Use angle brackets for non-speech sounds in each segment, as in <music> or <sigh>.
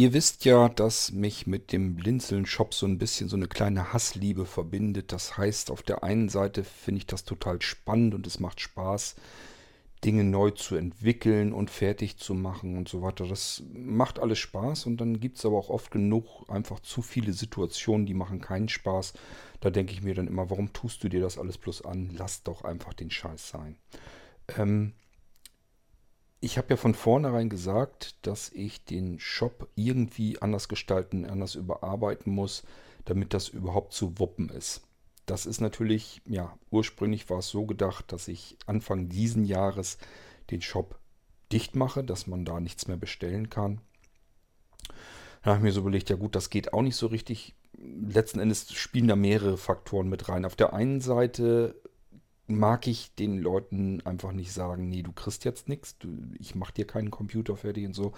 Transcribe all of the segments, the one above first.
Ihr wisst ja, dass mich mit dem Blinzeln-Shop so ein bisschen so eine kleine Hassliebe verbindet. Das heißt, auf der einen Seite finde ich das total spannend und es macht Spaß, Dinge neu zu entwickeln und fertig zu machen und so weiter. Das macht alles Spaß und dann gibt es aber auch oft genug einfach zu viele Situationen, die machen keinen Spaß. Da denke ich mir dann immer, warum tust du dir das alles bloß an? Lass doch einfach den Scheiß sein. Ähm, ich habe ja von vornherein gesagt, dass ich den Shop irgendwie anders gestalten, anders überarbeiten muss, damit das überhaupt zu wuppen ist. Das ist natürlich, ja, ursprünglich war es so gedacht, dass ich Anfang diesen Jahres den Shop dicht mache, dass man da nichts mehr bestellen kann. Da habe ich mir so überlegt, ja gut, das geht auch nicht so richtig. Letzten Endes spielen da mehrere Faktoren mit rein. Auf der einen Seite mag ich den Leuten einfach nicht sagen, nee, du kriegst jetzt nichts, ich mache dir keinen Computer fertig und so.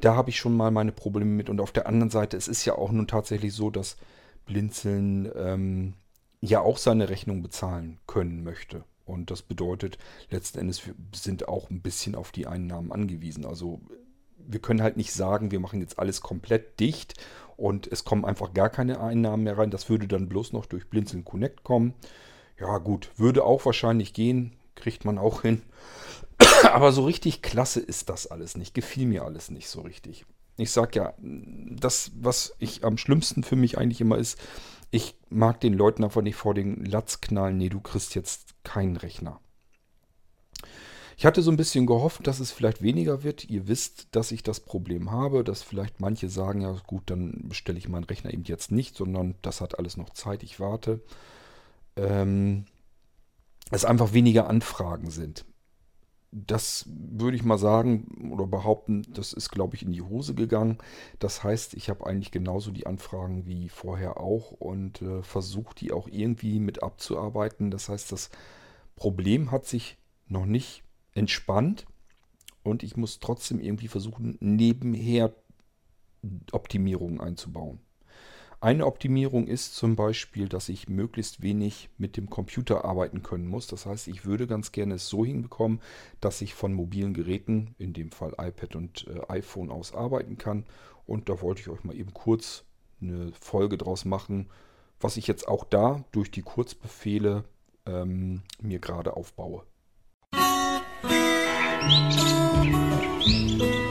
Da habe ich schon mal meine Probleme mit. Und auf der anderen Seite, es ist ja auch nun tatsächlich so, dass Blinzeln ähm, ja auch seine Rechnung bezahlen können möchte. Und das bedeutet, letzten Endes wir sind auch ein bisschen auf die Einnahmen angewiesen. Also wir können halt nicht sagen, wir machen jetzt alles komplett dicht und es kommen einfach gar keine Einnahmen mehr rein. Das würde dann bloß noch durch Blinzeln Connect kommen. Ja gut, würde auch wahrscheinlich gehen, kriegt man auch hin. <coughs> Aber so richtig klasse ist das alles nicht. Gefiel mir alles nicht so richtig. Ich sag ja, das, was ich am schlimmsten für mich eigentlich immer ist, ich mag den Leuten einfach nicht vor den Latz knallen, nee, du kriegst jetzt keinen Rechner. Ich hatte so ein bisschen gehofft, dass es vielleicht weniger wird. Ihr wisst, dass ich das Problem habe, dass vielleicht manche sagen, ja gut, dann bestelle ich meinen Rechner eben jetzt nicht, sondern das hat alles noch Zeit, ich warte ähm, es einfach weniger Anfragen sind. Das würde ich mal sagen oder behaupten, das ist, glaube ich, in die Hose gegangen. Das heißt, ich habe eigentlich genauso die Anfragen wie vorher auch und äh, versuche die auch irgendwie mit abzuarbeiten. Das heißt, das Problem hat sich noch nicht entspannt und ich muss trotzdem irgendwie versuchen, nebenher Optimierungen einzubauen. Eine Optimierung ist zum Beispiel, dass ich möglichst wenig mit dem Computer arbeiten können muss. Das heißt, ich würde ganz gerne es so hinbekommen, dass ich von mobilen Geräten, in dem Fall iPad und äh, iPhone aus arbeiten kann. Und da wollte ich euch mal eben kurz eine Folge draus machen, was ich jetzt auch da durch die Kurzbefehle ähm, mir gerade aufbaue. Musik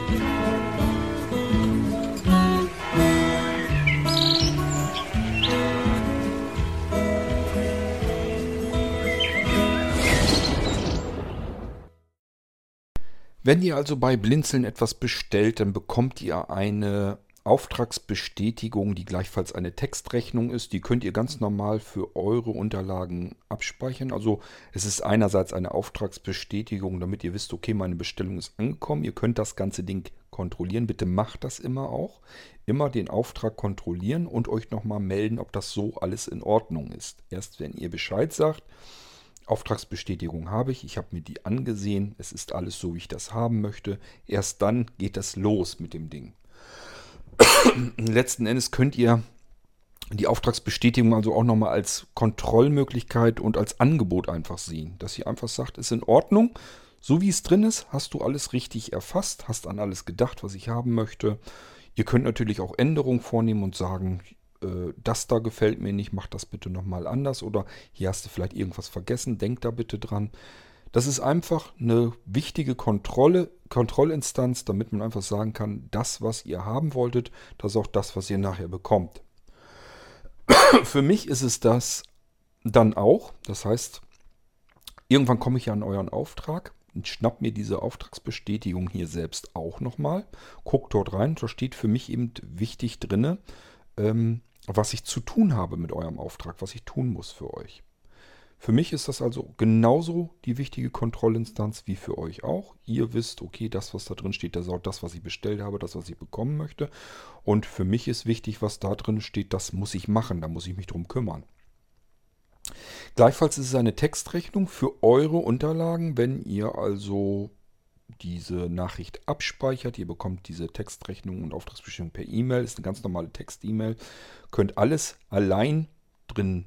Wenn ihr also bei Blinzeln etwas bestellt, dann bekommt ihr eine Auftragsbestätigung, die gleichfalls eine Textrechnung ist. Die könnt ihr ganz normal für eure Unterlagen abspeichern. Also es ist einerseits eine Auftragsbestätigung, damit ihr wisst, okay, meine Bestellung ist angekommen. Ihr könnt das ganze Ding kontrollieren. Bitte macht das immer auch. Immer den Auftrag kontrollieren und euch nochmal melden, ob das so alles in Ordnung ist. Erst wenn ihr Bescheid sagt, Auftragsbestätigung habe ich, ich habe mir die angesehen, es ist alles so, wie ich das haben möchte. Erst dann geht das los mit dem Ding. <coughs> Letzten Endes könnt ihr die Auftragsbestätigung also auch nochmal als Kontrollmöglichkeit und als Angebot einfach sehen. Dass ihr einfach sagt, ist in Ordnung, so wie es drin ist, hast du alles richtig erfasst, hast an alles gedacht, was ich haben möchte. Ihr könnt natürlich auch Änderungen vornehmen und sagen, das da gefällt mir nicht, mach das bitte nochmal anders oder hier hast du vielleicht irgendwas vergessen, denk da bitte dran. Das ist einfach eine wichtige Kontrolle, Kontrollinstanz, damit man einfach sagen kann, das, was ihr haben wolltet, das ist auch das, was ihr nachher bekommt. <coughs> Für mich ist es das dann auch. Das heißt, irgendwann komme ich ja an euren Auftrag und schnapp mir diese Auftragsbestätigung hier selbst auch nochmal. Guck dort rein, da steht für mich eben wichtig drinne, ähm, was ich zu tun habe mit eurem Auftrag, was ich tun muss für euch. Für mich ist das also genauso die wichtige Kontrollinstanz wie für euch auch. Ihr wisst, okay, das, was da drin steht, das ist das, was ich bestellt habe, das, was ich bekommen möchte. Und für mich ist wichtig, was da drin steht, das muss ich machen, da muss ich mich drum kümmern. Gleichfalls ist es eine Textrechnung für eure Unterlagen, wenn ihr also diese Nachricht abspeichert. Ihr bekommt diese Textrechnung und Auftragsbestimmung per E-Mail. Ist eine ganz normale Text-E-Mail. Könnt alles allein drin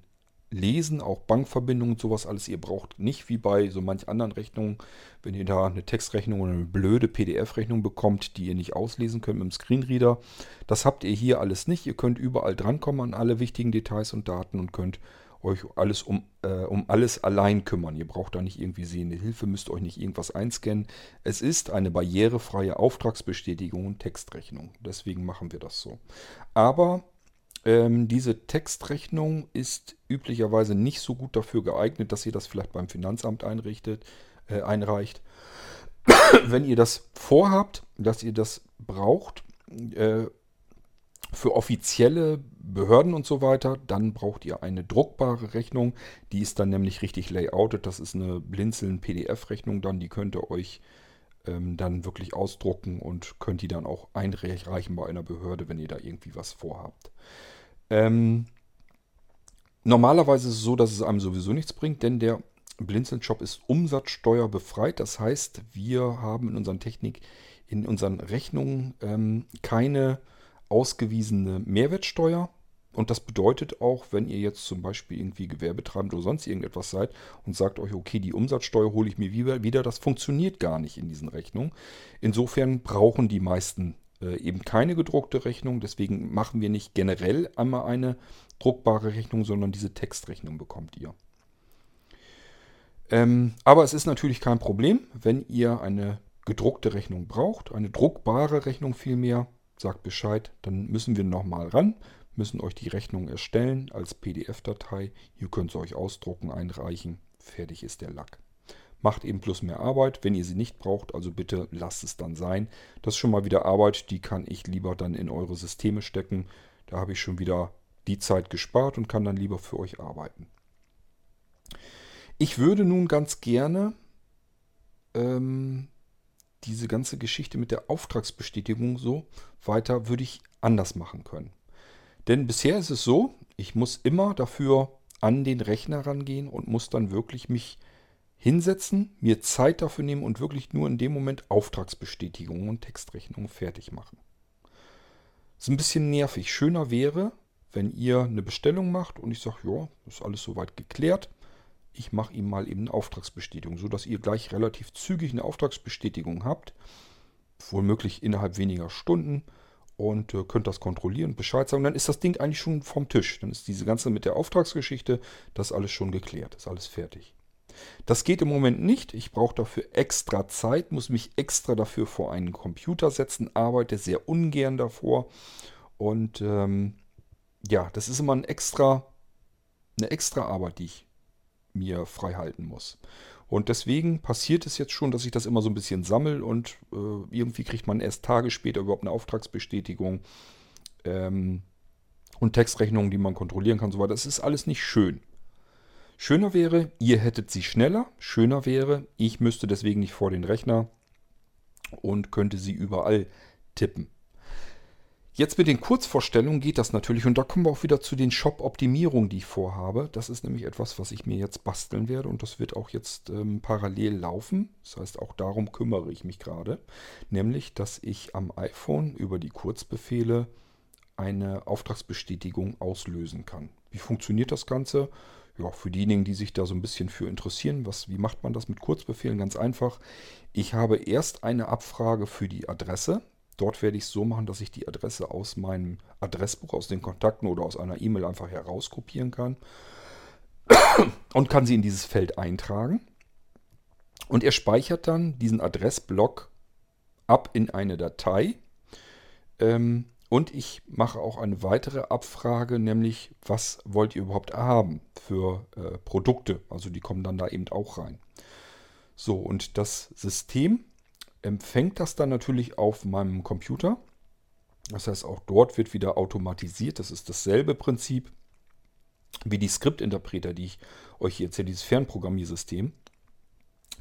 lesen, auch Bankverbindungen und sowas alles. Ihr braucht nicht wie bei so manch anderen Rechnungen, wenn ihr da eine Textrechnung oder eine blöde PDF-Rechnung bekommt, die ihr nicht auslesen könnt mit dem Screenreader. Das habt ihr hier alles nicht. Ihr könnt überall drankommen an alle wichtigen Details und Daten und könnt euch alles um, äh, um alles allein kümmern. Ihr braucht da nicht irgendwie sehende Hilfe, müsst euch nicht irgendwas einscannen. Es ist eine barrierefreie Auftragsbestätigung und Textrechnung. Deswegen machen wir das so. Aber ähm, diese Textrechnung ist üblicherweise nicht so gut dafür geeignet, dass ihr das vielleicht beim Finanzamt einrichtet, äh, einreicht. <coughs> Wenn ihr das vorhabt, dass ihr das braucht, äh, für offizielle Behörden und so weiter, dann braucht ihr eine druckbare Rechnung. Die ist dann nämlich richtig layoutet. Das ist eine blinzeln PDF-Rechnung dann. Die könnt ihr euch ähm, dann wirklich ausdrucken und könnt die dann auch einreichen bei einer Behörde, wenn ihr da irgendwie was vorhabt. Ähm, normalerweise ist es so, dass es einem sowieso nichts bringt, denn der Blinzeln-Shop ist umsatzsteuerbefreit. Das heißt, wir haben in unseren Technik, in unseren Rechnungen ähm, keine ausgewiesene Mehrwertsteuer. Und das bedeutet auch, wenn ihr jetzt zum Beispiel irgendwie Gewerbetreibend oder sonst irgendetwas seid und sagt euch, okay, die Umsatzsteuer hole ich mir wieder, das funktioniert gar nicht in diesen Rechnungen. Insofern brauchen die meisten äh, eben keine gedruckte Rechnung. Deswegen machen wir nicht generell einmal eine druckbare Rechnung, sondern diese Textrechnung bekommt ihr. Ähm, aber es ist natürlich kein Problem, wenn ihr eine gedruckte Rechnung braucht, eine druckbare Rechnung vielmehr, sagt Bescheid, dann müssen wir nochmal ran, müssen euch die Rechnung erstellen als PDF-Datei. Ihr könnt sie euch ausdrucken, einreichen, fertig ist der Lack. Macht eben plus mehr Arbeit, wenn ihr sie nicht braucht, also bitte lasst es dann sein. Das ist schon mal wieder Arbeit, die kann ich lieber dann in eure Systeme stecken. Da habe ich schon wieder die Zeit gespart und kann dann lieber für euch arbeiten. Ich würde nun ganz gerne ähm, diese ganze Geschichte mit der Auftragsbestätigung so weiter, würde ich anders machen können. Denn bisher ist es so, ich muss immer dafür an den Rechner rangehen und muss dann wirklich mich hinsetzen, mir Zeit dafür nehmen und wirklich nur in dem Moment Auftragsbestätigungen und Textrechnungen fertig machen. Das ist ein bisschen nervig. Schöner wäre, wenn ihr eine Bestellung macht und ich sage, ja, ist alles soweit geklärt ich mache ihm mal eben eine Auftragsbestätigung, sodass ihr gleich relativ zügig eine Auftragsbestätigung habt, womöglich innerhalb weniger Stunden und äh, könnt das kontrollieren, Bescheid sagen. Dann ist das Ding eigentlich schon vom Tisch. Dann ist diese ganze mit der Auftragsgeschichte, das alles schon geklärt, ist alles fertig. Das geht im Moment nicht. Ich brauche dafür extra Zeit, muss mich extra dafür vor einen Computer setzen, arbeite sehr ungern davor. Und ähm, ja, das ist immer ein extra, eine extra Arbeit, die ich mir frei halten muss. Und deswegen passiert es jetzt schon, dass ich das immer so ein bisschen sammle und äh, irgendwie kriegt man erst Tage später überhaupt eine Auftragsbestätigung ähm, und Textrechnungen, die man kontrollieren kann, so weiter. Das ist alles nicht schön. Schöner wäre, ihr hättet sie schneller. Schöner wäre, ich müsste deswegen nicht vor den Rechner und könnte sie überall tippen. Jetzt mit den Kurzvorstellungen geht das natürlich und da kommen wir auch wieder zu den Shop-Optimierungen, die ich vorhabe. Das ist nämlich etwas, was ich mir jetzt basteln werde und das wird auch jetzt ähm, parallel laufen. Das heißt, auch darum kümmere ich mich gerade. Nämlich, dass ich am iPhone über die Kurzbefehle eine Auftragsbestätigung auslösen kann. Wie funktioniert das Ganze? Ja, für diejenigen, die sich da so ein bisschen für interessieren, was, wie macht man das mit Kurzbefehlen? Ganz einfach. Ich habe erst eine Abfrage für die Adresse. Dort werde ich es so machen, dass ich die Adresse aus meinem Adressbuch, aus den Kontakten oder aus einer E-Mail einfach herauskopieren kann und kann sie in dieses Feld eintragen. Und er speichert dann diesen Adressblock ab in eine Datei. Ähm, und ich mache auch eine weitere Abfrage, nämlich was wollt ihr überhaupt haben für äh, Produkte? Also die kommen dann da eben auch rein. So, und das System empfängt das dann natürlich auf meinem Computer. Das heißt, auch dort wird wieder automatisiert. Das ist dasselbe Prinzip wie die Skriptinterpreter, die ich euch hier erzähle, dieses Fernprogrammiersystem.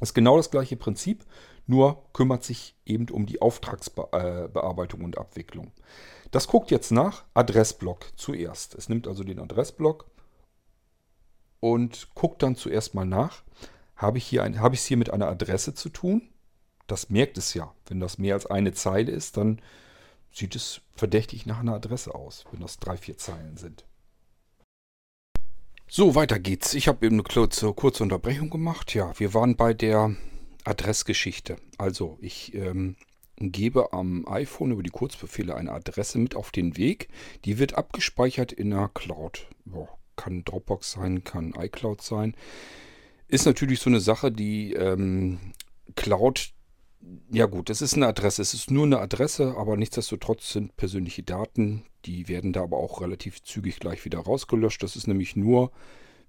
Das ist genau das gleiche Prinzip, nur kümmert sich eben um die Auftragsbearbeitung und Abwicklung. Das guckt jetzt nach Adressblock zuerst. Es nimmt also den Adressblock und guckt dann zuerst mal nach, habe ich, habe ich es hier mit einer Adresse zu tun? Das merkt es ja. Wenn das mehr als eine Zeile ist, dann sieht es verdächtig nach einer Adresse aus, wenn das drei, vier Zeilen sind. So, weiter geht's. Ich habe eben eine kurze, Unterbrechung gemacht. Ja, wir waren bei der Adressgeschichte. Also, ich ähm, gebe am iPhone über die Kurzbefehle eine Adresse mit auf den Weg. Die wird abgespeichert in einer Cloud. Boah, kann Dropbox sein, kann iCloud sein. Ist natürlich so eine Sache, die ähm, Cloud, ja gut, es ist eine Adresse. Es ist nur eine Adresse, aber nichtsdestotrotz sind persönliche Daten. Die werden da aber auch relativ zügig gleich wieder rausgelöscht. Das ist nämlich nur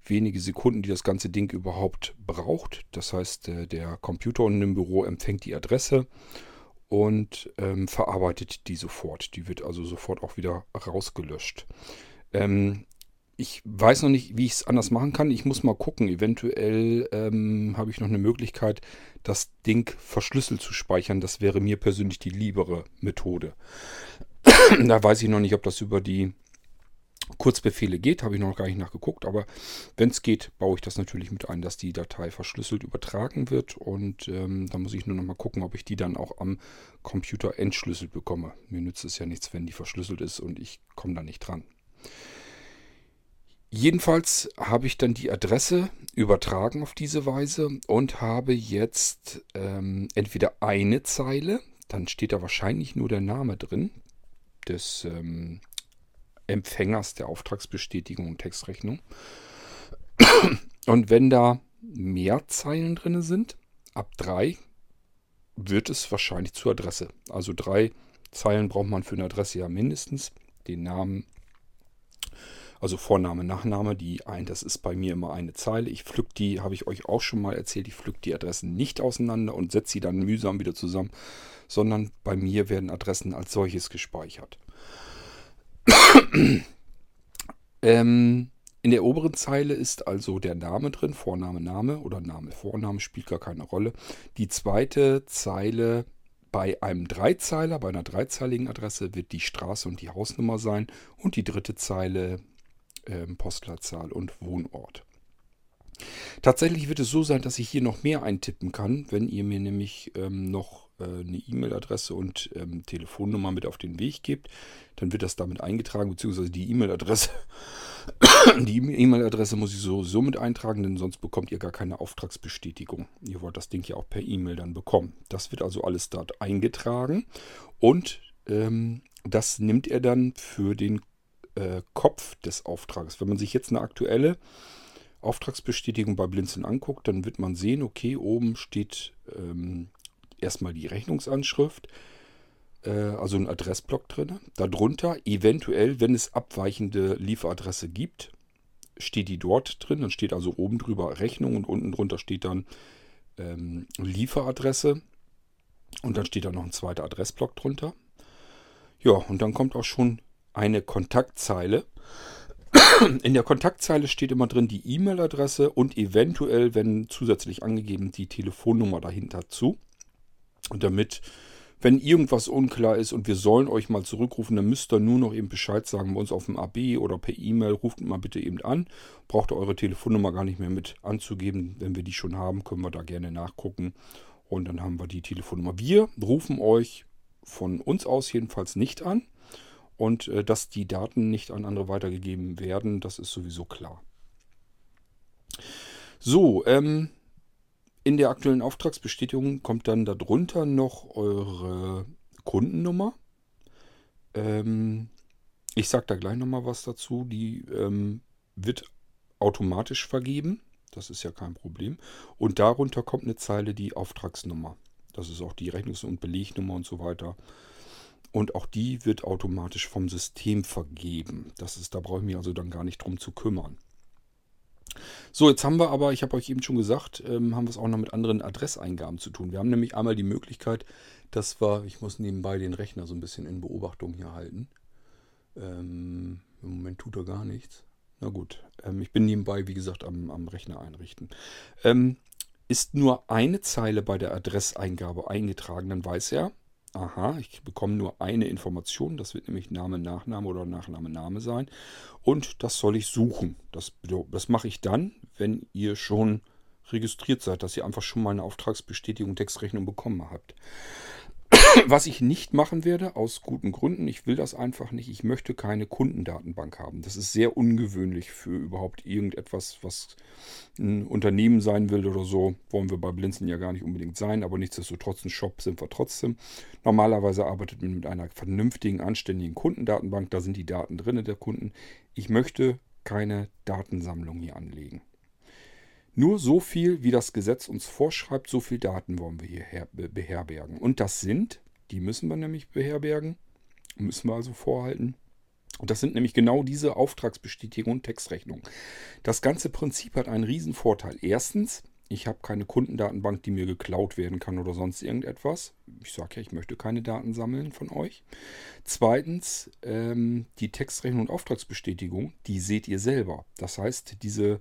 wenige Sekunden, die das ganze Ding überhaupt braucht. Das heißt, äh, der Computer unten im Büro empfängt die Adresse und ähm, verarbeitet die sofort. Die wird also sofort auch wieder rausgelöscht. Ähm, ich weiß noch nicht, wie ich es anders machen kann. Ich muss mal gucken. Eventuell ähm, habe ich noch eine Möglichkeit, das Ding verschlüsselt zu speichern. Das wäre mir persönlich die liebere Methode. <clears throat> da weiß ich noch nicht, ob das über die Kurzbefehle geht, habe ich noch gar nicht nachgeguckt, aber wenn es geht, baue ich das natürlich mit ein, dass die Datei verschlüsselt übertragen wird und ähm, da muss ich nur noch mal gucken, ob ich die dann auch am Computer entschlüsselt bekomme. Mir nützt es ja nichts, wenn die verschlüsselt ist und ich komme da nicht dran. Jedenfalls habe ich dann die Adresse übertragen auf diese Weise und habe jetzt ähm, entweder eine Zeile, dann steht da wahrscheinlich nur der Name drin des ähm, Empfängers der Auftragsbestätigung und Textrechnung. Und wenn da mehr Zeilen drin sind, ab drei, wird es wahrscheinlich zur Adresse. Also drei Zeilen braucht man für eine Adresse ja mindestens. Den Namen, also Vorname, Nachname, die ein, das ist bei mir immer eine Zeile. Ich pflück die, habe ich euch auch schon mal erzählt, ich pflück die Adressen nicht auseinander und setze sie dann mühsam wieder zusammen, sondern bei mir werden Adressen als solches gespeichert. <coughs> ähm, in der oberen Zeile ist also der Name drin, Vorname, Name oder Name, Vorname spielt gar keine Rolle. Die zweite Zeile bei einem Dreizeiler, bei einer dreizeiligen Adresse wird die Straße und die Hausnummer sein und die dritte Zeile Postleitzahl und Wohnort. Tatsächlich wird es so sein, dass ich hier noch mehr eintippen kann, wenn ihr mir nämlich ähm, noch äh, eine E-Mail-Adresse und ähm, Telefonnummer mit auf den Weg gebt. Dann wird das damit eingetragen, beziehungsweise die E-Mail-Adresse. <coughs> die E-Mail-Adresse muss ich sowieso mit eintragen, denn sonst bekommt ihr gar keine Auftragsbestätigung. Ihr wollt das Ding ja auch per E-Mail dann bekommen. Das wird also alles dort eingetragen und ähm, das nimmt er dann für den äh, Kopf des Auftrages. Wenn man sich jetzt eine aktuelle Auftragsbestätigung bei Blinzeln anguckt, dann wird man sehen, okay, oben steht ähm, erstmal die Rechnungsanschrift, äh, also ein Adressblock drin. Darunter eventuell, wenn es abweichende Lieferadresse gibt, steht die dort drin. Dann steht also oben drüber Rechnung und unten drunter steht dann ähm, Lieferadresse. Und dann steht da noch ein zweiter Adressblock drunter. Ja, und dann kommt auch schon eine Kontaktzeile. In der Kontaktzeile steht immer drin die E-Mail-Adresse und eventuell, wenn zusätzlich angegeben, die Telefonnummer dahinter zu. Und damit, wenn irgendwas unklar ist und wir sollen euch mal zurückrufen, dann müsst ihr nur noch eben Bescheid sagen bei uns auf dem AB oder per E-Mail. Ruft mal bitte eben an. Braucht ihr eure Telefonnummer gar nicht mehr mit anzugeben. Wenn wir die schon haben, können wir da gerne nachgucken. Und dann haben wir die Telefonnummer. Wir rufen euch von uns aus jedenfalls nicht an. Und äh, dass die Daten nicht an andere weitergegeben werden, das ist sowieso klar. So, ähm, in der aktuellen Auftragsbestätigung kommt dann darunter noch eure Kundennummer. Ähm, ich sage da gleich nochmal was dazu. Die ähm, wird automatisch vergeben. Das ist ja kein Problem. Und darunter kommt eine Zeile die Auftragsnummer. Das ist auch die Rechnungs- und Belegnummer und so weiter. Und auch die wird automatisch vom System vergeben. Das ist, da brauche ich mich also dann gar nicht drum zu kümmern. So, jetzt haben wir aber, ich habe euch eben schon gesagt, ähm, haben wir es auch noch mit anderen Adresseingaben zu tun. Wir haben nämlich einmal die Möglichkeit, dass wir, ich muss nebenbei den Rechner so ein bisschen in Beobachtung hier halten. Ähm, Im Moment tut er gar nichts. Na gut, ähm, ich bin nebenbei, wie gesagt, am, am Rechner einrichten. Ähm, ist nur eine Zeile bei der Adresseingabe eingetragen, dann weiß er, aha, ich bekomme nur eine Information, das wird nämlich Name, Nachname oder Nachname, Name sein. Und das soll ich suchen. Das, das mache ich dann, wenn ihr schon registriert seid, dass ihr einfach schon mal eine Auftragsbestätigung Textrechnung bekommen habt. <laughs> Was ich nicht machen werde, aus guten Gründen, ich will das einfach nicht. Ich möchte keine Kundendatenbank haben. Das ist sehr ungewöhnlich für überhaupt irgendetwas, was ein Unternehmen sein will oder so. Wollen wir bei Blinzen ja gar nicht unbedingt sein, aber nichtsdestotrotz ein Shop sind wir trotzdem. Normalerweise arbeitet man mit einer vernünftigen, anständigen Kundendatenbank. Da sind die Daten drin der Kunden. Ich möchte keine Datensammlung hier anlegen. Nur so viel, wie das Gesetz uns vorschreibt, so viel Daten wollen wir hier beherbergen. Und das sind, die müssen wir nämlich beherbergen, müssen wir also vorhalten. Und das sind nämlich genau diese Auftragsbestätigung und Textrechnung. Das ganze Prinzip hat einen riesen Vorteil. Erstens, ich habe keine Kundendatenbank, die mir geklaut werden kann oder sonst irgendetwas. Ich sage ja, ich möchte keine Daten sammeln von euch. Zweitens, ähm, die Textrechnung und Auftragsbestätigung, die seht ihr selber. Das heißt, diese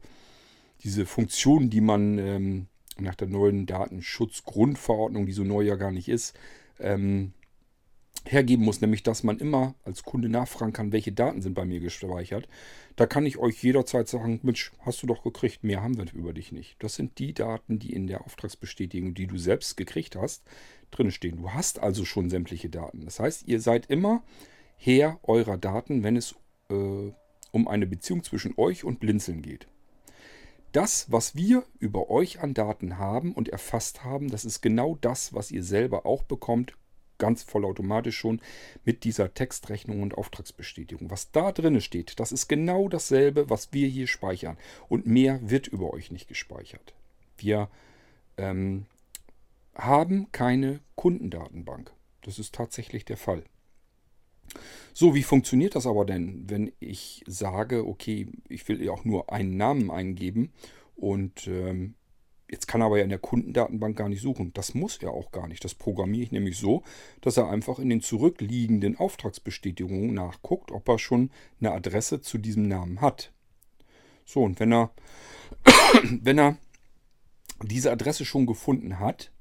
diese Funktion, die man ähm, nach der neuen Datenschutzgrundverordnung, die so neu ja gar nicht ist, ähm, hergeben muss, nämlich dass man immer als Kunde nachfragen kann, welche Daten sind bei mir gespeichert. Da kann ich euch jederzeit sagen, Mensch, hast du doch gekriegt, mehr haben wir über dich nicht. Das sind die Daten, die in der Auftragsbestätigung, die du selbst gekriegt hast, drin stehen. Du hast also schon sämtliche Daten. Das heißt, ihr seid immer Herr eurer Daten, wenn es äh, um eine Beziehung zwischen euch und Blinzeln geht das, was wir über euch an Daten haben und erfasst haben, das ist genau das, was ihr selber auch bekommt, ganz vollautomatisch schon mit dieser Textrechnung und Auftragsbestätigung. Was da drin steht, das ist genau dasselbe, was wir hier speichern. Und mehr wird über euch nicht gespeichert. Wir ähm, haben keine Kundendatenbank. Das ist tatsächlich der Fall. So, wie funktioniert das aber denn, wenn ich sage, okay, ich will ja auch nur einen Namen eingeben und ähm, jetzt kann er aber ja in der Kundendatenbank gar nicht suchen. Das muss er auch gar nicht. Das programmiere ich nämlich so, dass er einfach in den zurückliegenden Auftragsbestätigungen nachguckt, ob er schon eine Adresse zu diesem Namen hat. So, und wenn er, <coughs> wenn er diese Adresse schon gefunden hat,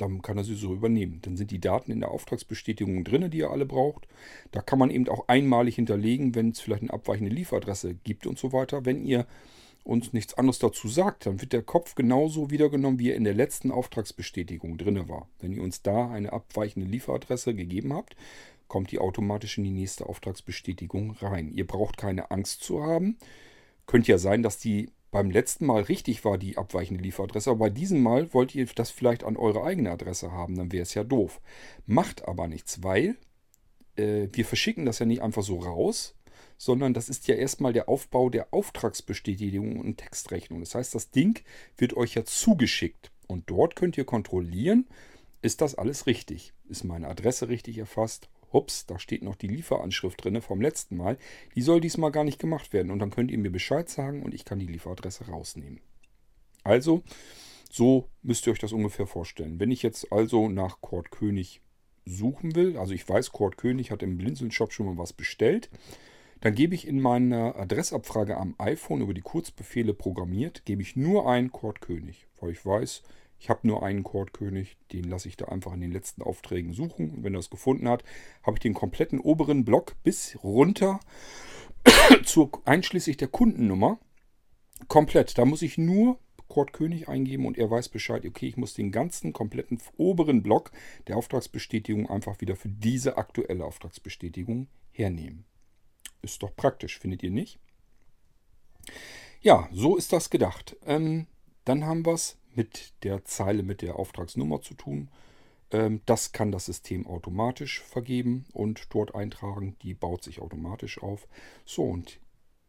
dann kann er sie so übernehmen. Dann sind die Daten in der Auftragsbestätigung drin, die ihr alle braucht. Da kann man eben auch einmalig hinterlegen, wenn es vielleicht eine abweichende Lieferadresse gibt und so weiter. Wenn ihr uns nichts anderes dazu sagt, dann wird der Kopf genauso wiedergenommen, wie er in der letzten Auftragsbestätigung drin war. Wenn ihr uns da eine abweichende Lieferadresse gegeben habt, kommt die automatisch in die nächste Auftragsbestätigung rein. Ihr braucht keine Angst zu haben. Könnte ja sein, dass die beim letzten Mal richtig war die abweichende Lieferadresse, aber bei diesem Mal wollt ihr das vielleicht an eure eigene Adresse haben, dann wäre es ja doof. Macht aber nichts, weil äh, wir verschicken das ja nicht einfach so raus, sondern das ist ja erstmal der Aufbau der Auftragsbestätigung und Textrechnung. Das heißt, das Ding wird euch ja zugeschickt und dort könnt ihr kontrollieren, ist das alles richtig? Ist meine Adresse richtig erfasst? Ups, da steht noch die Lieferanschrift drin vom letzten Mal. Die soll diesmal gar nicht gemacht werden. Und dann könnt ihr mir Bescheid sagen und ich kann die Lieferadresse rausnehmen. Also, so müsst ihr euch das ungefähr vorstellen. Wenn ich jetzt also nach Kurt König suchen will, also ich weiß, Kurt König hat im Blinzeln-Shop schon mal was bestellt, dann gebe ich in meiner Adressabfrage am iPhone über die Kurzbefehle programmiert, gebe ich nur ein Kurt König, weil ich weiß, ich habe nur einen Chordkönig, den lasse ich da einfach in den letzten Aufträgen suchen. Und wenn er es gefunden hat, habe ich den kompletten oberen Block bis runter <coughs> zur, einschließlich der Kundennummer komplett. Da muss ich nur Chordkönig eingeben und er weiß Bescheid, okay, ich muss den ganzen kompletten oberen Block der Auftragsbestätigung einfach wieder für diese aktuelle Auftragsbestätigung hernehmen. Ist doch praktisch, findet ihr nicht? Ja, so ist das gedacht. Ähm, dann haben wir es mit der Zeile mit der Auftragsnummer zu tun. Ähm, das kann das System automatisch vergeben und dort eintragen. Die baut sich automatisch auf. So, und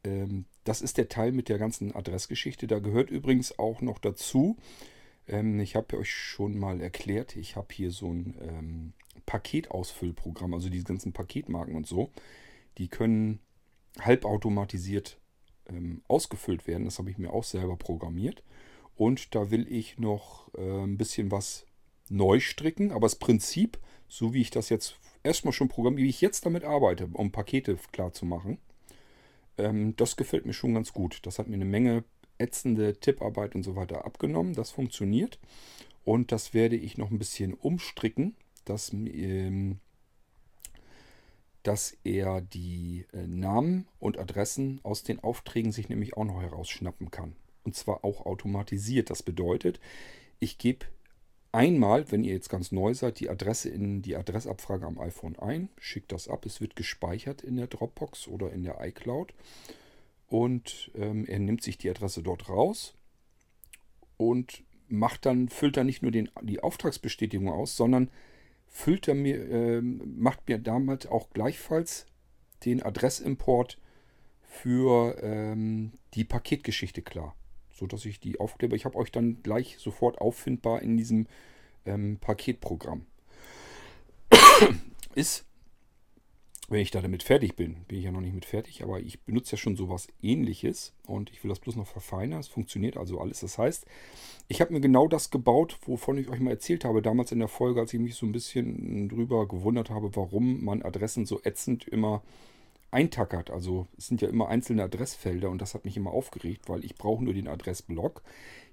ähm, das ist der Teil mit der ganzen Adressgeschichte. Da gehört übrigens auch noch dazu, ähm, ich habe euch schon mal erklärt, ich habe hier so ein ähm, Paketausfüllprogramm, also diese ganzen Paketmarken und so. Die können halbautomatisiert ähm, ausgefüllt werden. Das habe ich mir auch selber programmiert. Und da will ich noch äh, ein bisschen was neu stricken. Aber das Prinzip, so wie ich das jetzt erstmal schon programmiere, wie ich jetzt damit arbeite, um Pakete klar zu machen, ähm, das gefällt mir schon ganz gut. Das hat mir eine Menge ätzende Tipparbeit und so weiter abgenommen. Das funktioniert. Und das werde ich noch ein bisschen umstricken, dass, ähm, dass er die äh, Namen und Adressen aus den Aufträgen sich nämlich auch noch herausschnappen kann und zwar auch automatisiert. Das bedeutet, ich gebe einmal, wenn ihr jetzt ganz neu seid, die Adresse in die Adressabfrage am iPhone ein, schickt das ab, es wird gespeichert in der Dropbox oder in der iCloud und ähm, er nimmt sich die Adresse dort raus und macht dann, füllt dann nicht nur den, die Auftragsbestätigung aus, sondern füllt er mir, äh, macht mir damit auch gleichfalls den Adressimport für ähm, die Paketgeschichte klar. So dass ich die aufklebe. Ich habe euch dann gleich sofort auffindbar in diesem ähm, Paketprogramm. <coughs> Ist wenn ich da damit fertig bin, bin ich ja noch nicht mit fertig, aber ich benutze ja schon sowas ähnliches und ich will das bloß noch verfeinern. Es funktioniert also alles. Das heißt, ich habe mir genau das gebaut, wovon ich euch mal erzählt habe, damals in der Folge, als ich mich so ein bisschen drüber gewundert habe, warum man Adressen so ätzend immer eintackert. Also es sind ja immer einzelne Adressfelder und das hat mich immer aufgeregt, weil ich brauche nur den Adressblock.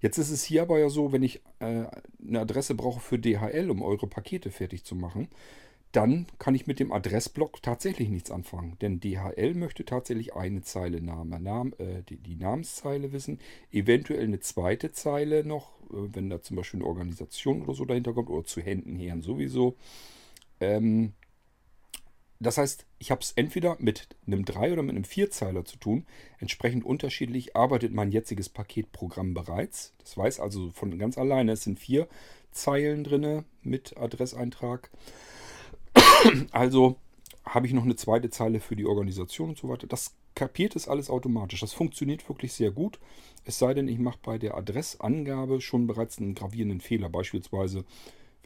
Jetzt ist es hier aber ja so, wenn ich äh, eine Adresse brauche für DHL, um eure Pakete fertig zu machen, dann kann ich mit dem Adressblock tatsächlich nichts anfangen. Denn DHL möchte tatsächlich eine Zeile Name, Name äh, die, die, Namenszeile wissen, eventuell eine zweite Zeile noch, äh, wenn da zum Beispiel eine Organisation oder so dahinter kommt, oder zu Händen her sowieso. Ähm, das heißt, ich habe es entweder mit einem 3 oder mit einem 4-Zeiler zu tun. Entsprechend unterschiedlich arbeitet mein jetziges Paketprogramm bereits. Das weiß also von ganz alleine, es sind vier Zeilen drin mit Adresseintrag. <coughs> Also habe ich noch eine zweite Zeile für die Organisation und so weiter. Das kapiert es alles automatisch. Das funktioniert wirklich sehr gut. Es sei denn, ich mache bei der Adressangabe schon bereits einen gravierenden Fehler. Beispielsweise,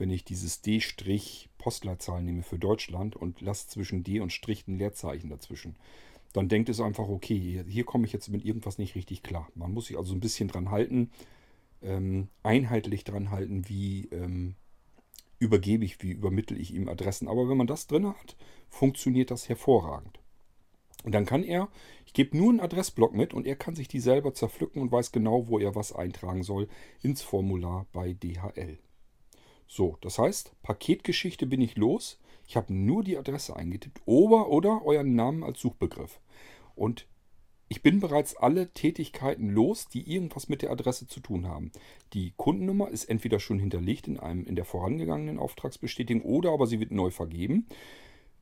wenn ich dieses D-Postleitzahl nehme für Deutschland und lasse zwischen D und Strich ein Leerzeichen dazwischen. Dann denkt es einfach, okay, hier, hier komme ich jetzt mit irgendwas nicht richtig klar. Man muss sich also ein bisschen dran halten, ähm, einheitlich dran halten, wie ähm, übergebe ich, wie übermittle ich ihm Adressen. Aber wenn man das drin hat, funktioniert das hervorragend. Und dann kann er, ich gebe nur einen Adressblock mit und er kann sich die selber zerpflücken und weiß genau, wo er was eintragen soll ins Formular bei DHL. So, das heißt, Paketgeschichte bin ich los. Ich habe nur die Adresse eingetippt oder, oder euren Namen als Suchbegriff. Und ich bin bereits alle Tätigkeiten los, die irgendwas mit der Adresse zu tun haben. Die Kundennummer ist entweder schon hinterlegt in, einem, in der vorangegangenen Auftragsbestätigung oder aber sie wird neu vergeben.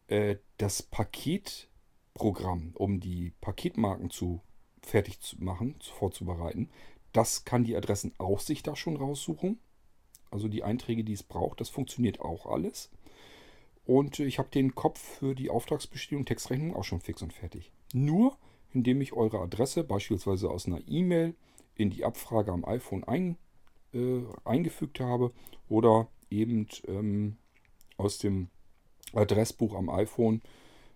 Äh, das Paketprogramm, um die Paketmarken zu fertig zu machen, vorzubereiten, das kann die Adressenaufsicht da schon raussuchen. Also die Einträge, die es braucht, das funktioniert auch alles. Und ich habe den Kopf für die Auftragsbestätigung Textrechnung auch schon fix und fertig. Nur indem ich eure Adresse beispielsweise aus einer E-Mail in die Abfrage am iPhone ein, äh, eingefügt habe oder eben ähm, aus dem Adressbuch am iPhone.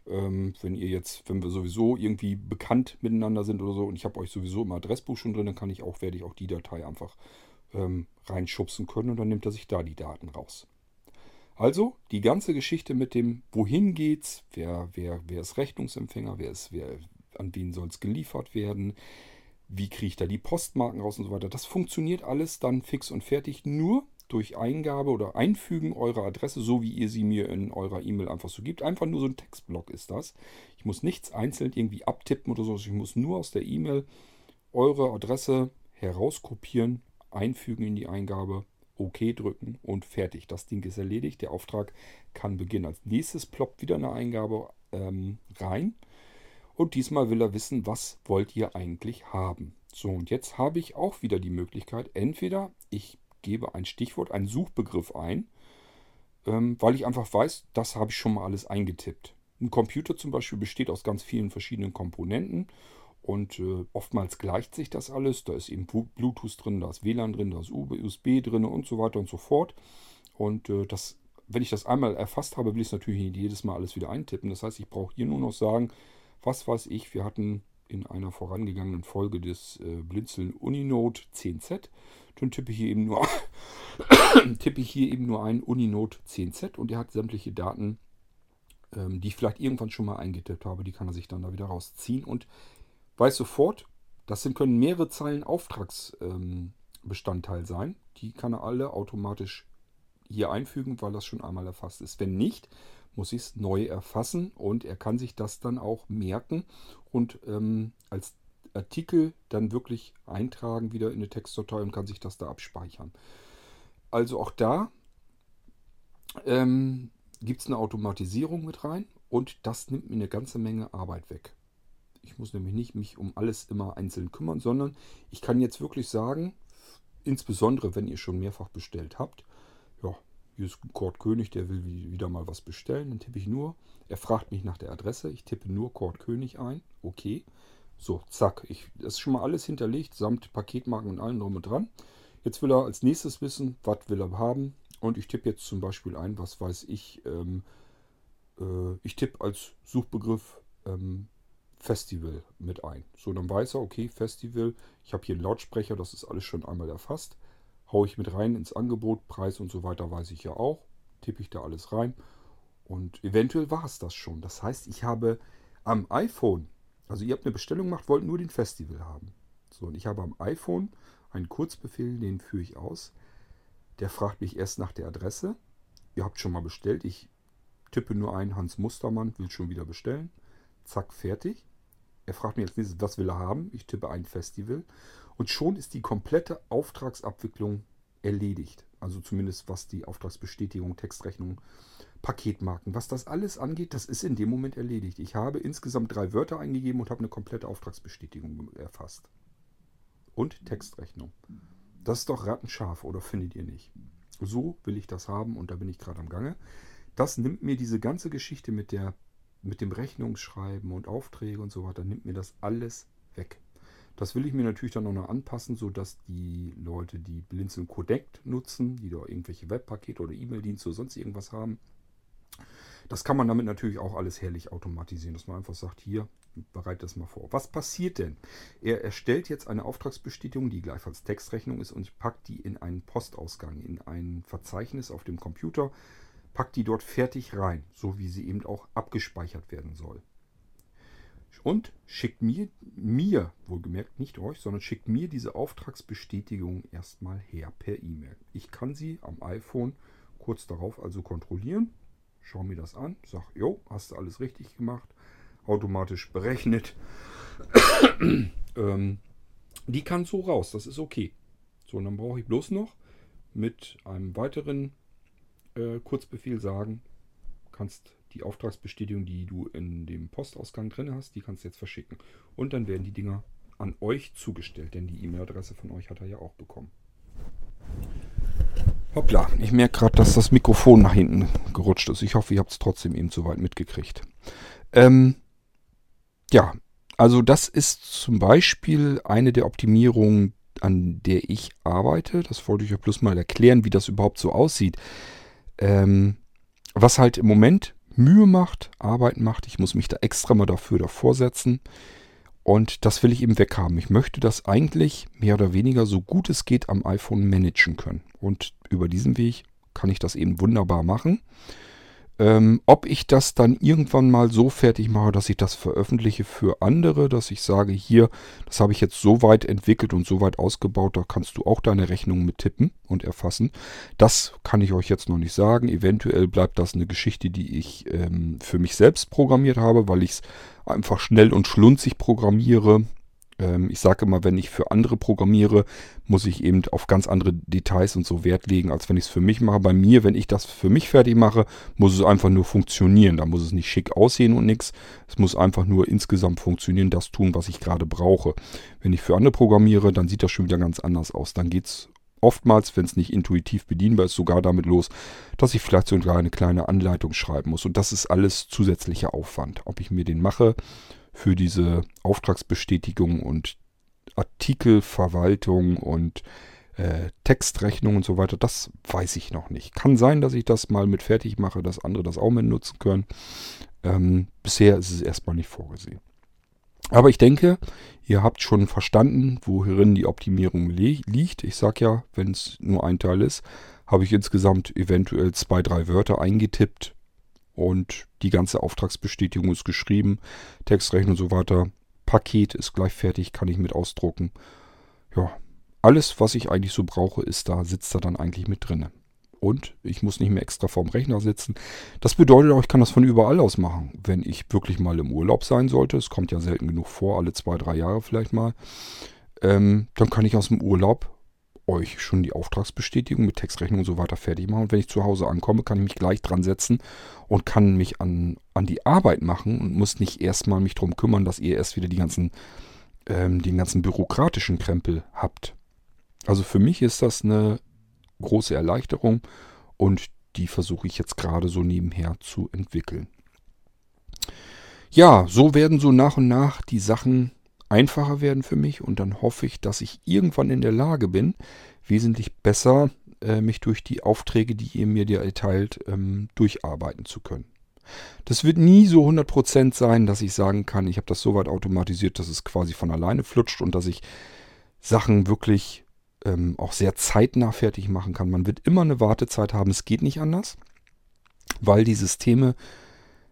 Ähm, wenn ihr jetzt, wenn wir sowieso irgendwie bekannt miteinander sind oder so und ich habe euch sowieso im Adressbuch schon drin, dann kann ich auch, werde ich auch die Datei einfach ähm, reinschubsen können und dann nimmt er sich da die Daten raus. Also die ganze Geschichte mit dem, wohin geht's, wer, wer, wer ist Rechnungsempfänger, wer ist, wer, an wen soll es geliefert werden, wie kriege ich da die Postmarken raus und so weiter. Das funktioniert alles dann fix und fertig nur durch Eingabe oder Einfügen eurer Adresse, so wie ihr sie mir in eurer E-Mail einfach so gibt. Einfach nur so ein Textblock ist das. Ich muss nichts einzeln irgendwie abtippen oder so. Ich muss nur aus der E-Mail eure Adresse herauskopieren, einfügen in die Eingabe, OK drücken und fertig. Das Ding ist erledigt. Der Auftrag kann beginnen. Als nächstes ploppt wieder eine Eingabe ähm, rein. Und diesmal will er wissen, was wollt ihr eigentlich haben. So, und jetzt habe ich auch wieder die Möglichkeit, entweder ich gebe ein Stichwort, einen Suchbegriff ein, ähm, weil ich einfach weiß, das habe ich schon mal alles eingetippt. Ein Computer zum Beispiel besteht aus ganz vielen verschiedenen Komponenten und äh, oftmals gleicht sich das alles. Da ist eben Bluetooth drin, da ist WLAN drin, da ist USB drin und so weiter und so fort. Und äh, das, wenn ich das einmal erfasst habe, will ich es natürlich nicht jedes Mal alles wieder eintippen. Das heißt, ich brauche hier nur noch sagen, was weiß ich, wir hatten in einer vorangegangenen Folge des äh, Blinzeln Uninote 10Z. Dann tippe ich hier eben nur <coughs> tippe ich hier eben nur ein Uninote 10Z und er hat sämtliche Daten, ähm, die ich vielleicht irgendwann schon mal eingetippt habe, die kann er sich dann da wieder rausziehen und weiß sofort, das sind, können mehrere Zeilen Auftragsbestandteil ähm, sein. Die kann er alle automatisch hier einfügen, weil das schon einmal erfasst ist. Wenn nicht, muss ich es neu erfassen und er kann sich das dann auch merken und ähm, als Artikel dann wirklich eintragen wieder in eine Textdatei und kann sich das da abspeichern. also auch da ähm, gibt es eine Automatisierung mit rein und das nimmt mir eine ganze Menge Arbeit weg. Ich muss nämlich nicht mich um alles immer einzeln kümmern, sondern ich kann jetzt wirklich sagen, insbesondere wenn ihr schon mehrfach bestellt habt, ja, hier ist Kurt König, der will wieder mal was bestellen, dann tippe ich nur, er fragt mich nach der Adresse, ich tippe nur Kurt König ein, okay. So, zack, ich, das ist schon mal alles hinterlegt, samt Paketmarken und allem drum und dran. Jetzt will er als nächstes wissen, was will er haben. Und ich tippe jetzt zum Beispiel ein, was weiß ich, ähm, äh, ich tippe als Suchbegriff ähm, Festival mit ein. So, dann weiß er, okay, Festival, ich habe hier einen Lautsprecher, das ist alles schon einmal erfasst. Haue ich mit rein ins Angebot, Preis und so weiter weiß ich ja auch. Tippe ich da alles rein. Und eventuell war es das schon. Das heißt, ich habe am iPhone, also ihr habt eine Bestellung gemacht, wollt nur den Festival haben. So, und ich habe am iPhone einen Kurzbefehl, den führe ich aus. Der fragt mich erst nach der Adresse. Ihr habt schon mal bestellt. Ich tippe nur ein, Hans Mustermann will schon wieder bestellen. Zack, fertig. Er fragt mich als nächstes, was will er haben? Ich tippe ein Festival. Und schon ist die komplette Auftragsabwicklung erledigt. Also zumindest was die Auftragsbestätigung, Textrechnung, Paketmarken, was das alles angeht, das ist in dem Moment erledigt. Ich habe insgesamt drei Wörter eingegeben und habe eine komplette Auftragsbestätigung erfasst. Und Textrechnung. Das ist doch rattenscharf, oder findet ihr nicht? So will ich das haben und da bin ich gerade am Gange. Das nimmt mir diese ganze Geschichte mit, der, mit dem Rechnungsschreiben und Aufträge und so weiter, nimmt mir das alles weg. Das will ich mir natürlich dann auch noch anpassen, sodass die Leute, die Blinzeln Codect nutzen, die da irgendwelche Webpakete oder E-Mail-Dienste oder sonst irgendwas haben, das kann man damit natürlich auch alles herrlich automatisieren, dass man einfach sagt, hier, bereite das mal vor. Was passiert denn? Er erstellt jetzt eine Auftragsbestätigung, die gleichfalls Textrechnung ist und packt die in einen Postausgang, in ein Verzeichnis auf dem Computer, packt die dort fertig rein, so wie sie eben auch abgespeichert werden soll. Und schickt mir, mir, wohlgemerkt nicht euch, sondern schickt mir diese Auftragsbestätigung erstmal her per E-Mail. Ich kann sie am iPhone kurz darauf also kontrollieren, schaue mir das an, sage, jo, hast du alles richtig gemacht, automatisch berechnet. <coughs> ähm, die kann so raus, das ist okay. So, und dann brauche ich bloß noch mit einem weiteren äh, Kurzbefehl sagen, kannst die Auftragsbestätigung, die du in dem Postausgang drin hast, die kannst du jetzt verschicken. Und dann werden die Dinger an euch zugestellt, denn die E-Mail-Adresse von euch hat er ja auch bekommen. Hoppla, ich merke gerade, dass das Mikrofon nach hinten gerutscht ist. Ich hoffe, ihr habt es trotzdem eben soweit mitgekriegt. Ähm, ja, also das ist zum Beispiel eine der Optimierungen, an der ich arbeite. Das wollte ich euch bloß mal erklären, wie das überhaupt so aussieht. Ähm, was halt im Moment Mühe macht, Arbeit macht. Ich muss mich da extra mal dafür davor setzen. Und das will ich eben weghaben. Ich möchte das eigentlich mehr oder weniger so gut es geht am iPhone managen können. Und über diesen Weg kann ich das eben wunderbar machen. Ähm, ob ich das dann irgendwann mal so fertig mache, dass ich das veröffentliche für andere, dass ich sage, hier, das habe ich jetzt so weit entwickelt und so weit ausgebaut, da kannst du auch deine Rechnung mit tippen und erfassen. Das kann ich euch jetzt noch nicht sagen. Eventuell bleibt das eine Geschichte, die ich ähm, für mich selbst programmiert habe, weil ich es einfach schnell und schlunzig programmiere ich sage immer, wenn ich für andere programmiere, muss ich eben auf ganz andere Details und so Wert legen, als wenn ich es für mich mache. Bei mir, wenn ich das für mich fertig mache, muss es einfach nur funktionieren. Da muss es nicht schick aussehen und nichts. Es muss einfach nur insgesamt funktionieren, das tun, was ich gerade brauche. Wenn ich für andere programmiere, dann sieht das schon wieder ganz anders aus. Dann geht es oftmals, wenn es nicht intuitiv bedienbar ist, sogar damit los, dass ich vielleicht sogar eine kleine Anleitung schreiben muss. Und das ist alles zusätzlicher Aufwand. Ob ich mir den mache für diese Auftragsbestätigung und Artikelverwaltung und äh, Textrechnung und so weiter, das weiß ich noch nicht. Kann sein, dass ich das mal mit fertig mache, dass andere das auch mit nutzen können. Ähm, bisher ist es erstmal nicht vorgesehen. Aber ich denke, ihr habt schon verstanden, worin die Optimierung li liegt. Ich sage ja, wenn es nur ein Teil ist, habe ich insgesamt eventuell zwei, drei Wörter eingetippt und die ganze Auftragsbestätigung ist geschrieben, Textrechnung und so weiter. Paket ist gleich fertig, kann ich mit ausdrucken. Ja, alles, was ich eigentlich so brauche, ist da, sitzt da dann eigentlich mit drin. Und ich muss nicht mehr extra vorm Rechner sitzen. Das bedeutet auch, ich kann das von überall aus machen. Wenn ich wirklich mal im Urlaub sein sollte, es kommt ja selten genug vor, alle zwei, drei Jahre vielleicht mal, ähm, dann kann ich aus dem Urlaub euch schon die Auftragsbestätigung mit Textrechnung und so weiter fertig machen. Und wenn ich zu Hause ankomme, kann ich mich gleich dran setzen und kann mich an, an die Arbeit machen und muss nicht erstmal mich darum kümmern, dass ihr erst wieder die ganzen, ähm, den ganzen bürokratischen Krempel habt. Also für mich ist das eine große Erleichterung und die versuche ich jetzt gerade so nebenher zu entwickeln. Ja, so werden so nach und nach die Sachen einfacher werden für mich und dann hoffe ich, dass ich irgendwann in der Lage bin, wesentlich besser äh, mich durch die Aufträge, die ihr mir erteilt, ähm, durcharbeiten zu können. Das wird nie so 100% sein, dass ich sagen kann, ich habe das so weit automatisiert, dass es quasi von alleine flutscht und dass ich Sachen wirklich ähm, auch sehr zeitnah fertig machen kann. Man wird immer eine Wartezeit haben, es geht nicht anders, weil die Systeme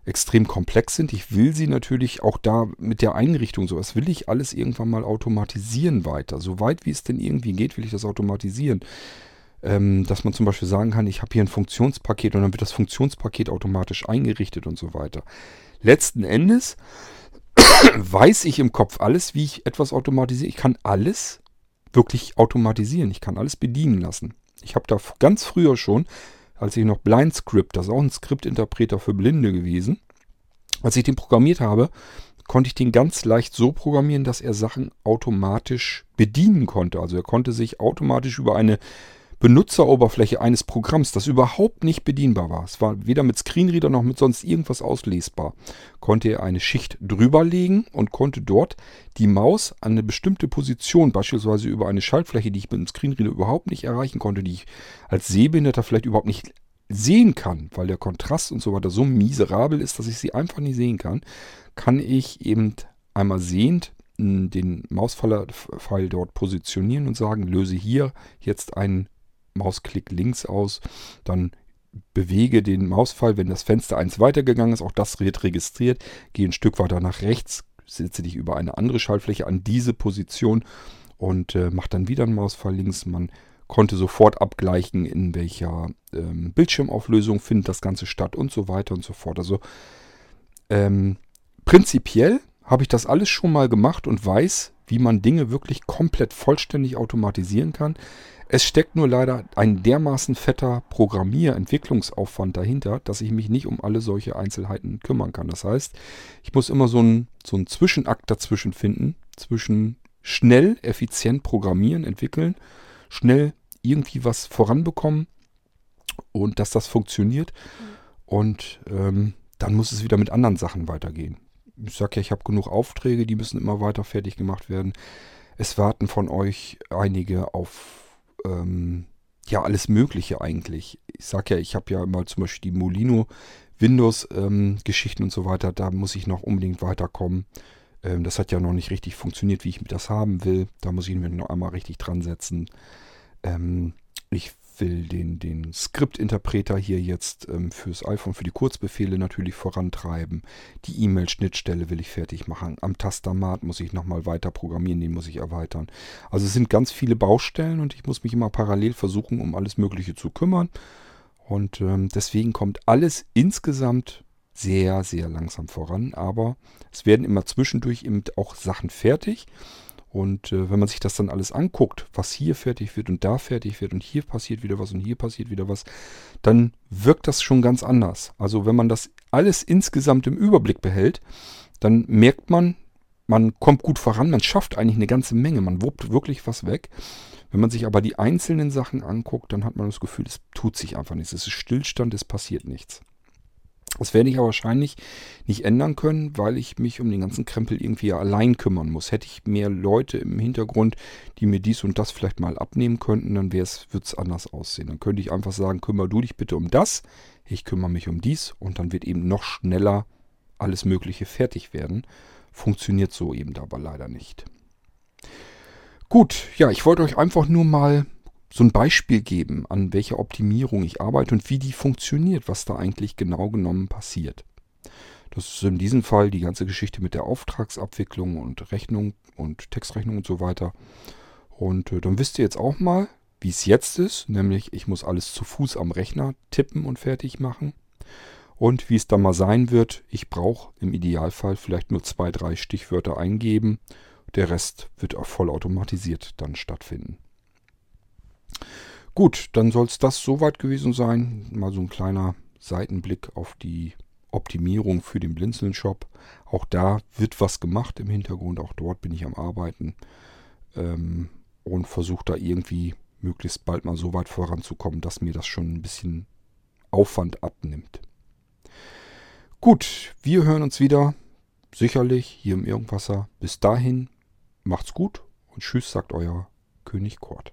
extrem komplex sind. Ich will sie natürlich auch da mit der Einrichtung, sowas will ich alles irgendwann mal automatisieren weiter. Soweit wie es denn irgendwie geht, will ich das automatisieren. Ähm, dass man zum Beispiel sagen kann, ich habe hier ein Funktionspaket und dann wird das Funktionspaket automatisch eingerichtet und so weiter. Letzten Endes <coughs> weiß ich im Kopf alles, wie ich etwas automatisiere. Ich kann alles wirklich automatisieren. Ich kann alles bedienen lassen. Ich habe da ganz früher schon als ich noch Blind Script, das ist auch ein Skriptinterpreter für Blinde gewesen, als ich den programmiert habe, konnte ich den ganz leicht so programmieren, dass er Sachen automatisch bedienen konnte. Also er konnte sich automatisch über eine Benutzeroberfläche eines Programms, das überhaupt nicht bedienbar war. Es war weder mit Screenreader noch mit sonst irgendwas auslesbar. Konnte er eine Schicht drüber legen und konnte dort die Maus an eine bestimmte Position, beispielsweise über eine Schaltfläche, die ich mit dem Screenreader überhaupt nicht erreichen konnte, die ich als Sehbehinderter vielleicht überhaupt nicht sehen kann, weil der Kontrast und so weiter so miserabel ist, dass ich sie einfach nicht sehen kann, kann ich eben einmal sehend den Mauspfeil dort positionieren und sagen, löse hier jetzt einen Mausklick links aus, dann bewege den Mauspfeil, wenn das Fenster eins weitergegangen ist, auch das wird registriert, gehe ein Stück weiter nach rechts, setze dich über eine andere Schaltfläche an diese Position und äh, mache dann wieder einen Mauspfeil links. Man konnte sofort abgleichen, in welcher ähm, Bildschirmauflösung findet das Ganze statt und so weiter und so fort. Also ähm, prinzipiell habe ich das alles schon mal gemacht und weiß, wie man Dinge wirklich komplett vollständig automatisieren kann. Es steckt nur leider ein dermaßen fetter Programmierentwicklungsaufwand dahinter, dass ich mich nicht um alle solche Einzelheiten kümmern kann. Das heißt, ich muss immer so einen, so einen Zwischenakt dazwischen finden, zwischen schnell, effizient programmieren, entwickeln, schnell irgendwie was voranbekommen und dass das funktioniert. Und ähm, dann muss es wieder mit anderen Sachen weitergehen. Ich sage ja, ich habe genug Aufträge, die müssen immer weiter fertig gemacht werden. Es warten von euch einige auf ähm, ja alles Mögliche eigentlich. Ich sage ja, ich habe ja mal zum Beispiel die Molino Windows-Geschichten ähm, und so weiter. Da muss ich noch unbedingt weiterkommen. Ähm, das hat ja noch nicht richtig funktioniert, wie ich das haben will. Da muss ich mich noch einmal richtig dran setzen. Ähm, ich will den, den Skriptinterpreter hier jetzt ähm, fürs iPhone, für die Kurzbefehle natürlich vorantreiben. Die E-Mail-Schnittstelle will ich fertig machen. Am Tastamat muss ich nochmal weiter programmieren, den muss ich erweitern. Also es sind ganz viele Baustellen und ich muss mich immer parallel versuchen, um alles Mögliche zu kümmern. Und ähm, deswegen kommt alles insgesamt sehr, sehr langsam voran. Aber es werden immer zwischendurch eben auch Sachen fertig. Und äh, wenn man sich das dann alles anguckt, was hier fertig wird und da fertig wird und hier passiert wieder was und hier passiert wieder was, dann wirkt das schon ganz anders. Also wenn man das alles insgesamt im Überblick behält, dann merkt man, man kommt gut voran, man schafft eigentlich eine ganze Menge, man wuppt wirklich was weg. Wenn man sich aber die einzelnen Sachen anguckt, dann hat man das Gefühl, es tut sich einfach nichts. Es ist Stillstand, es passiert nichts. Das werde ich aber wahrscheinlich nicht ändern können, weil ich mich um den ganzen Krempel irgendwie allein kümmern muss. Hätte ich mehr Leute im Hintergrund, die mir dies und das vielleicht mal abnehmen könnten, dann würde es anders aussehen. Dann könnte ich einfach sagen, kümmere du dich bitte um das, ich kümmere mich um dies und dann wird eben noch schneller alles Mögliche fertig werden. Funktioniert so eben aber leider nicht. Gut, ja, ich wollte euch einfach nur mal so ein Beispiel geben, an welcher Optimierung ich arbeite und wie die funktioniert, was da eigentlich genau genommen passiert. Das ist in diesem Fall die ganze Geschichte mit der Auftragsabwicklung und Rechnung und Textrechnung und so weiter. Und äh, dann wisst ihr jetzt auch mal, wie es jetzt ist, nämlich ich muss alles zu Fuß am Rechner tippen und fertig machen. Und wie es dann mal sein wird, ich brauche im Idealfall vielleicht nur zwei, drei Stichwörter eingeben. Der Rest wird auch vollautomatisiert dann stattfinden. Gut, dann soll es das soweit gewesen sein. Mal so ein kleiner Seitenblick auf die Optimierung für den Blinzeln-Shop. Auch da wird was gemacht im Hintergrund. Auch dort bin ich am Arbeiten ähm, und versuche da irgendwie möglichst bald mal so weit voranzukommen, dass mir das schon ein bisschen Aufwand abnimmt. Gut, wir hören uns wieder. Sicherlich hier im Irgendwasser. Bis dahin, macht's gut und tschüss, sagt euer König Kort.